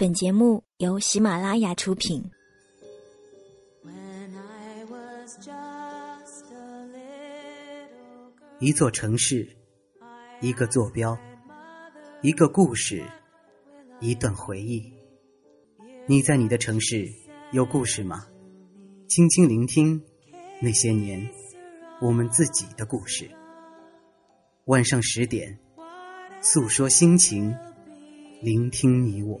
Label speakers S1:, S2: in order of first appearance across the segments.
S1: 本节目由喜马拉雅出品。
S2: 一座城市，一个坐标，一个故事，一段回忆。你在你的城市有故事吗？轻轻聆听那些年我们自己的故事。晚上十点，诉说心情，聆听你我。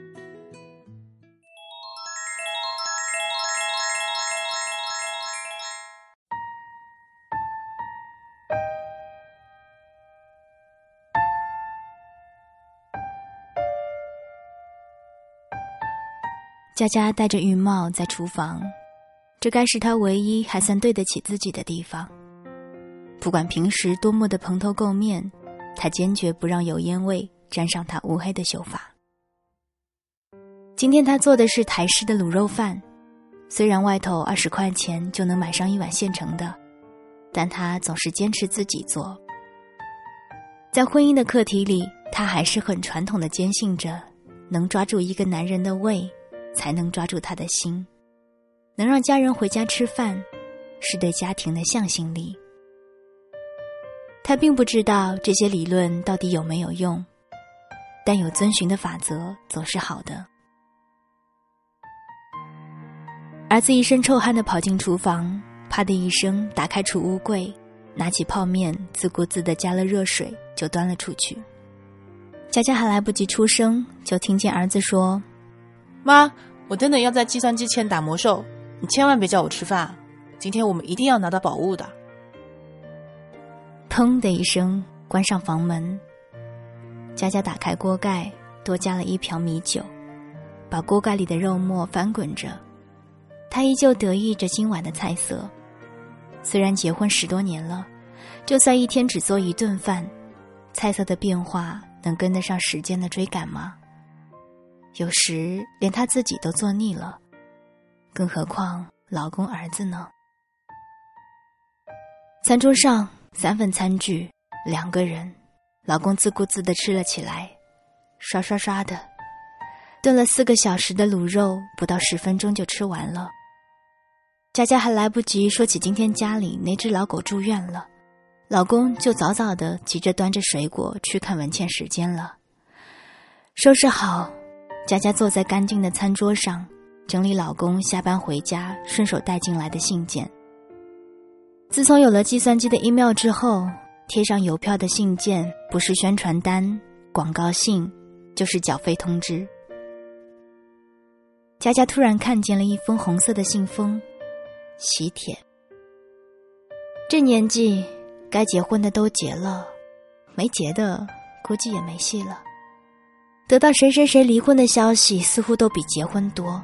S1: 佳佳戴着浴帽在厨房，这该是她唯一还算对得起自己的地方。不管平时多么的蓬头垢面，她坚决不让油烟味沾上她乌黑的秀发。今天她做的是台式的卤肉饭，虽然外头二十块钱就能买上一碗现成的，但她总是坚持自己做。在婚姻的课题里，她还是很传统的坚信着，能抓住一个男人的胃。才能抓住他的心，能让家人回家吃饭，是对家庭的向心力。他并不知道这些理论到底有没有用，但有遵循的法则总是好的。儿子一身臭汗的跑进厨房，啪的一声打开储物柜，拿起泡面，自顾自的加了热水，就端了出去。佳佳还来不及出声，就听见儿子说。
S3: 妈，我等等要在计算机前打魔兽，你千万别叫我吃饭。今天我们一定要拿到宝物的。
S1: 砰的一声，关上房门。佳佳打开锅盖，多加了一瓢米酒，把锅盖里的肉末翻滚着。她依旧得意着今晚的菜色。虽然结婚十多年了，就算一天只做一顿饭，菜色的变化能跟得上时间的追赶吗？有时连她自己都做腻了，更何况老公儿子呢？餐桌上三份餐具，两个人，老公自顾自的吃了起来，刷刷刷的，炖了四个小时的卤肉，不到十分钟就吃完了。佳佳还来不及说起今天家里那只老狗住院了，老公就早早的急着端着水果去看文倩时间了，收拾好。佳佳坐在干净的餐桌上，整理老公下班回家顺手带进来的信件。自从有了计算机的 email 之后，贴上邮票的信件不是宣传单、广告信，就是缴费通知。佳佳突然看见了一封红色的信封，喜帖。这年纪，该结婚的都结了，没结的估计也没戏了。得到谁谁谁离婚的消息，似乎都比结婚多。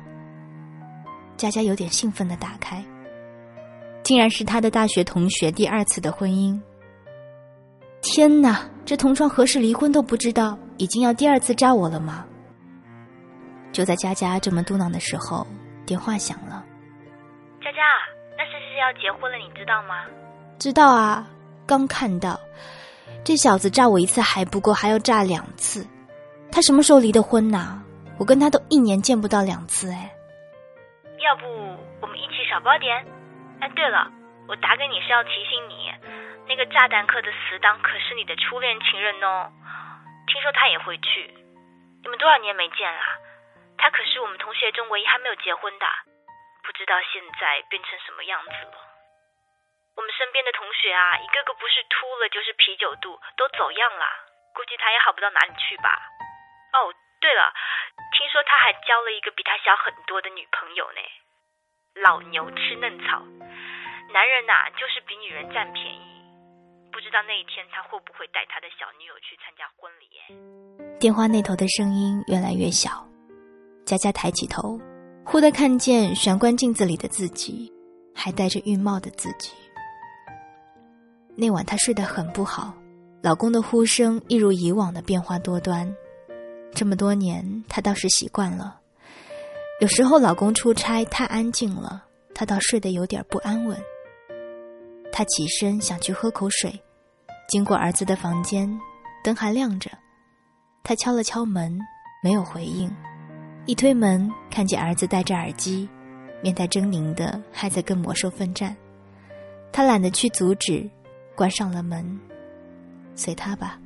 S1: 佳佳有点兴奋的打开，竟然是她的大学同学第二次的婚姻。天哪，这同窗何时离婚都不知道，已经要第二次炸我了吗？就在佳佳这么嘟囔的时候，电话响了。
S4: 佳佳，那谁谁谁要结婚了，你知道吗？
S1: 知道啊，刚看到，这小子炸我一次还不够，还要炸两次。他什么时候离的婚呐？我跟他都一年见不到两次哎。
S4: 要不我们一起少包点？哎，对了，我打给你是要提醒你，那个炸弹客的死党可是你的初恋情人哦，听说他也会去。你们多少年没见啦？他可是我们同学中唯一还没有结婚的，不知道现在变成什么样子了。我们身边的同学啊，一个个不是秃了就是啤酒肚，都走样了，估计他也好不到哪里去吧。哦，对了，听说他还交了一个比他小很多的女朋友呢。老牛吃嫩草，男人呐就是比女人占便宜。不知道那一天他会不会带他的小女友去参加婚礼？
S1: 电话那头的声音越来越小，佳佳抬起头，忽地看见玄关镜子里的自己，还戴着浴帽的自己。那晚她睡得很不好，老公的呼声一如以往的变化多端。这么多年，她倒是习惯了。有时候老公出差太安静了，她倒睡得有点不安稳。她起身想去喝口水。经过儿子的房间，灯还亮着。他敲了敲门，没有回应。一推门，看见儿子戴着耳机，面带狰狞的，还在跟魔兽奋战。他懒得去阻止，关上了门。随他吧。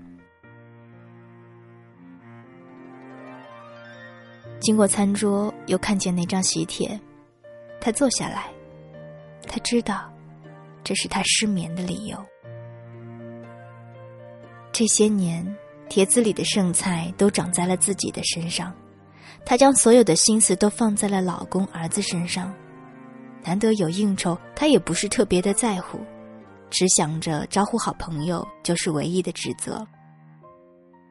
S1: 经过餐桌，又看见那张喜帖，他坐下来。他知道，这是他失眠的理由。这些年，帖子里的剩菜都长在了自己的身上，她将所有的心思都放在了老公、儿子身上。难得有应酬，她也不是特别的在乎，只想着招呼好朋友就是唯一的职责。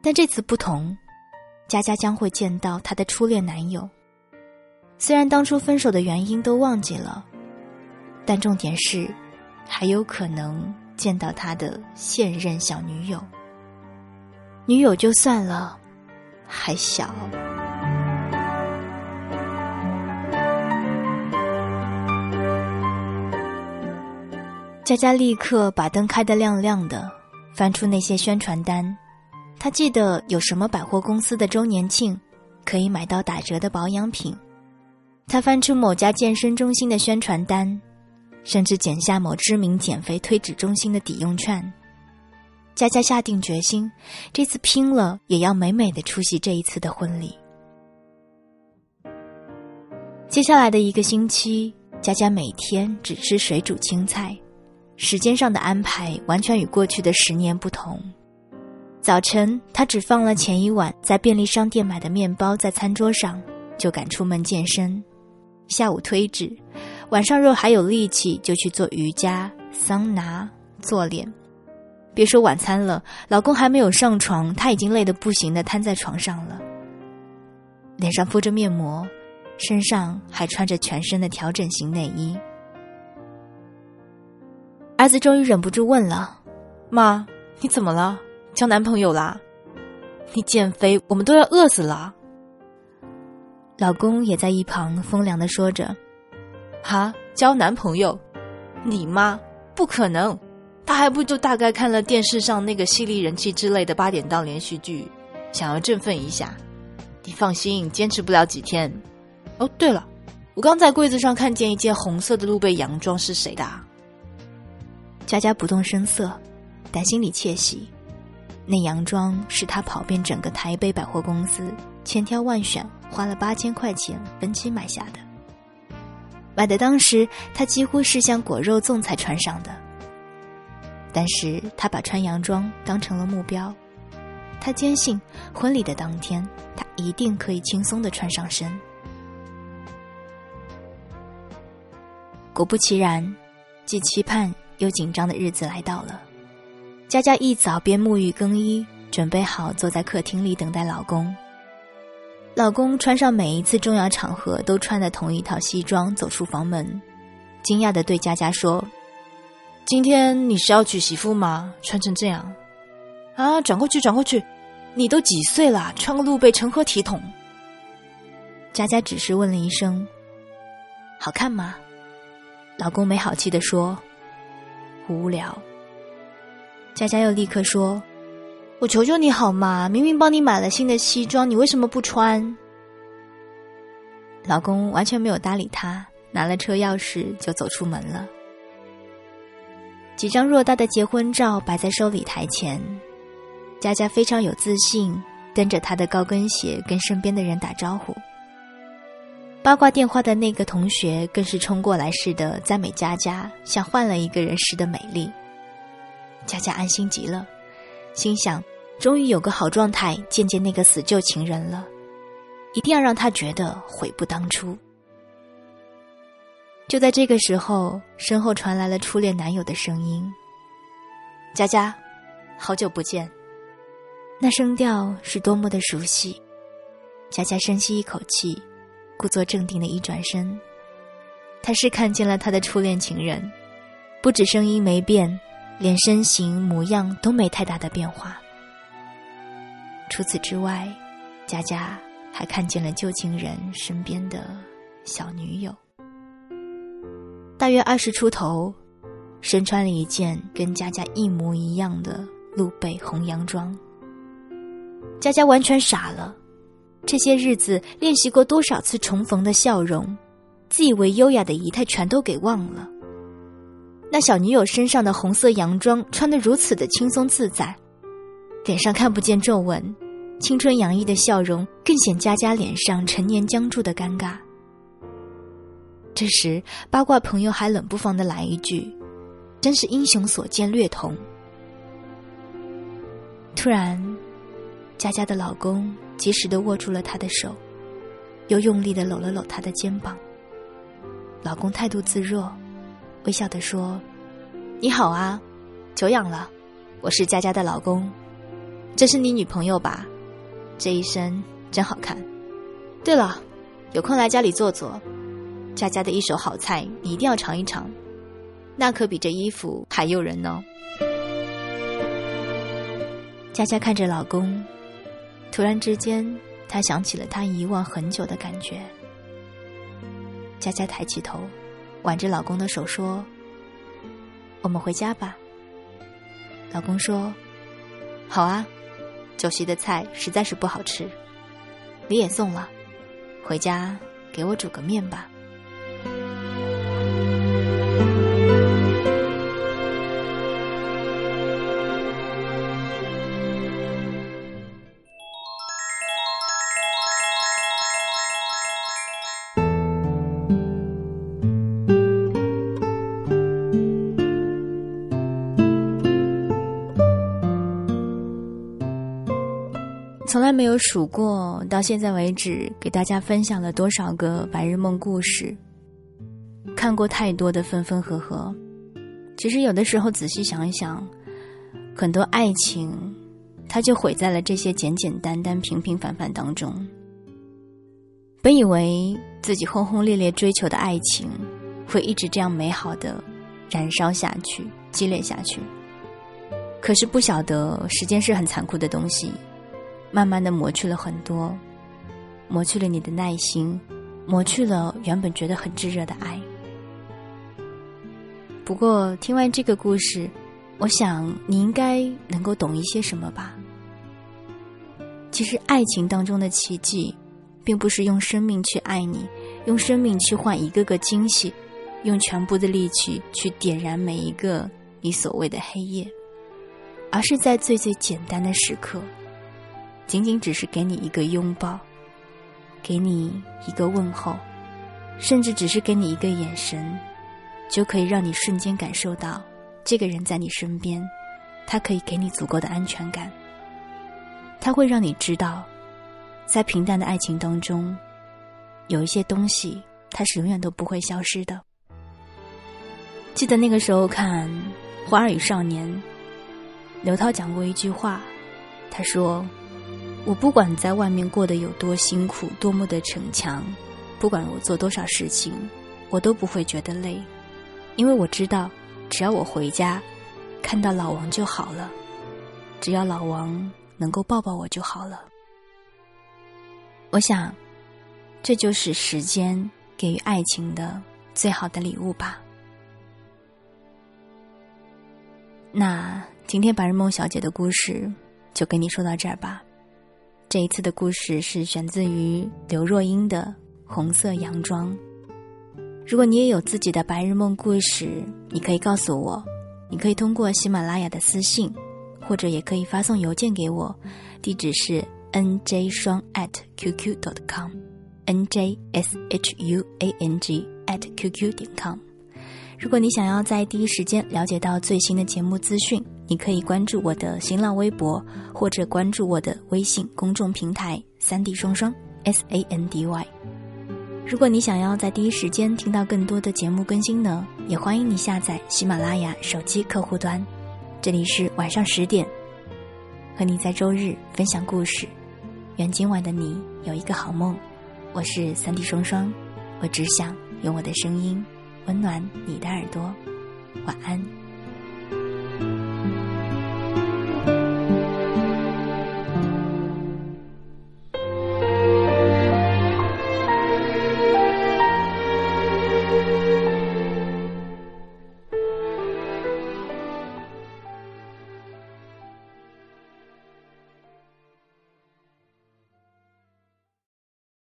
S1: 但这次不同，佳佳将会见到她的初恋男友。虽然当初分手的原因都忘记了，但重点是，还有可能见到他的现任小女友。女友就算了，还小。佳佳立刻把灯开得亮亮的，翻出那些宣传单。她记得有什么百货公司的周年庆，可以买到打折的保养品。她翻出某家健身中心的宣传单，甚至剪下某知名减肥推脂中心的抵用券。佳佳下定决心，这次拼了也要美美的出席这一次的婚礼。接下来的一个星期，佳佳每天只吃水煮青菜，时间上的安排完全与过去的十年不同。早晨，他只放了前一晚在便利商店买的面包在餐桌上，就赶出门健身；下午推脂，晚上若还有力气，就去做瑜伽、桑拿、做脸。别说晚餐了，老公还没有上床，他已经累得不行的瘫在床上了，脸上敷着面膜，身上还穿着全身的调整型内衣。儿子终于忍不住问了：“
S3: 妈，你怎么了？交男朋友啦？你减肥，我们都要饿死了。”
S1: 老公也在一旁风凉的说着：“
S3: 哈，交男朋友？你妈不可能。”他还不就大概看了电视上那个犀利人气之类的八点档连续剧，想要振奋一下。你放心，坚持不了几天。哦，对了，我刚在柜子上看见一件红色的露背洋装，是谁的？
S1: 佳佳不动声色，但心里窃喜。那洋装是他跑遍整个台北百货公司，千挑万选，花了八千块钱分期买下的。买的当时，他几乎是像果肉粽才穿上的。但是他把穿洋装当成了目标，他坚信婚礼的当天，他一定可以轻松的穿上身。果不其然，既期盼又紧张的日子来到了。佳佳一早便沐浴更衣，准备好坐在客厅里等待老公。老公穿上每一次重要场合都穿的同一套西装走出房门，惊讶的对佳佳说。
S3: 今天你是要娶媳妇吗？穿成这样，啊，转过去，转过去，你都几岁了？穿个露背成何体统？
S1: 佳佳只是问了一声：“好看吗？”老公没好气的说：“无聊。”佳佳又立刻说：“我求求你好吗？明明帮你买了新的西装，你为什么不穿？”老公完全没有搭理她，拿了车钥匙就走出门了。几张偌大的结婚照摆在收礼台前，佳佳非常有自信，蹬着她的高跟鞋跟身边的人打招呼。八卦电话的那个同学更是冲过来似的赞美佳佳像换了一个人似的美丽。佳佳安心极了，心想：终于有个好状态见见那个死旧情人了，一定要让他觉得悔不当初。就在这个时候，身后传来了初恋男友的声音：“佳佳，好久不见。”那声调是多么的熟悉。佳佳深吸一口气。故作镇定的一转身，他是看见了他的初恋情人，不止声音没变，连身形模样都没太大的变化。除此之外，佳佳还看见了旧情人身边的小女友，大约二十出头，身穿了一件跟佳佳一模一样的露背红洋装。佳佳完全傻了。这些日子练习过多少次重逢的笑容，自以为优雅的仪态全都给忘了。那小女友身上的红色洋装穿得如此的轻松自在，脸上看不见皱纹，青春洋溢的笑容更显佳佳脸上陈年僵住的尴尬。这时八卦朋友还冷不防的来一句：“真是英雄所见略同。”突然。佳佳的老公及时的握住了她的手，又用力的搂了搂她的肩膀。老公态度自若，微笑的说：“你好啊，久仰了，我是佳佳的老公，这是你女朋友吧？这一身真好看。对了，有空来家里坐坐，佳佳的一手好菜你一定要尝一尝，那可比这衣服还诱人呢。”佳佳看着老公。突然之间，她想起了她遗忘很久的感觉。佳佳抬起头，挽着老公的手说：“我们回家吧。”老公说：“好啊，酒席的菜实在是不好吃，你也送了，回家给我煮个面吧。”从来没有数过，到现在为止，给大家分享了多少个白日梦故事。看过太多的分分合合，其实有的时候仔细想一想，很多爱情，它就毁在了这些简简单单、平平凡凡当中。本以为自己轰轰烈烈追求的爱情，会一直这样美好的燃烧下去、激烈下去，可是不晓得时间是很残酷的东西。慢慢的磨去了很多，磨去了你的耐心，磨去了原本觉得很炙热的爱。不过听完这个故事，我想你应该能够懂一些什么吧。其实爱情当中的奇迹，并不是用生命去爱你，用生命去换一个个惊喜，用全部的力气去点燃每一个你所谓的黑夜，而是在最最简单的时刻。仅仅只是给你一个拥抱，给你一个问候，甚至只是给你一个眼神，就可以让你瞬间感受到这个人在你身边，他可以给你足够的安全感。他会让你知道，在平淡的爱情当中，有一些东西它是永远都不会消失的。记得那个时候看《花儿与少年》，刘涛讲过一句话，他说。我不管在外面过得有多辛苦，多么的逞强，不管我做多少事情，我都不会觉得累，因为我知道，只要我回家，看到老王就好了，只要老王能够抱抱我就好了。我想，这就是时间给予爱情的最好的礼物吧。那今天白日梦小姐的故事就跟你说到这儿吧。这一次的故事是选自于刘若英的《红色洋装》。如果你也有自己的白日梦故事，你可以告诉我，你可以通过喜马拉雅的私信，或者也可以发送邮件给我，地址是 n j 双 at qq dot com，n j s h u a n g at qq 点 com。如果你想要在第一时间了解到最新的节目资讯，你可以关注我的新浪微博，或者关注我的微信公众平台“三 D 双双 S A N D Y”。如果你想要在第一时间听到更多的节目更新呢，也欢迎你下载喜马拉雅手机客户端。这里是晚上十点，和你在周日分享故事。愿今晚的你有一个好梦。我是三 D 双双，我只想用我的声音温暖你的耳朵。晚安。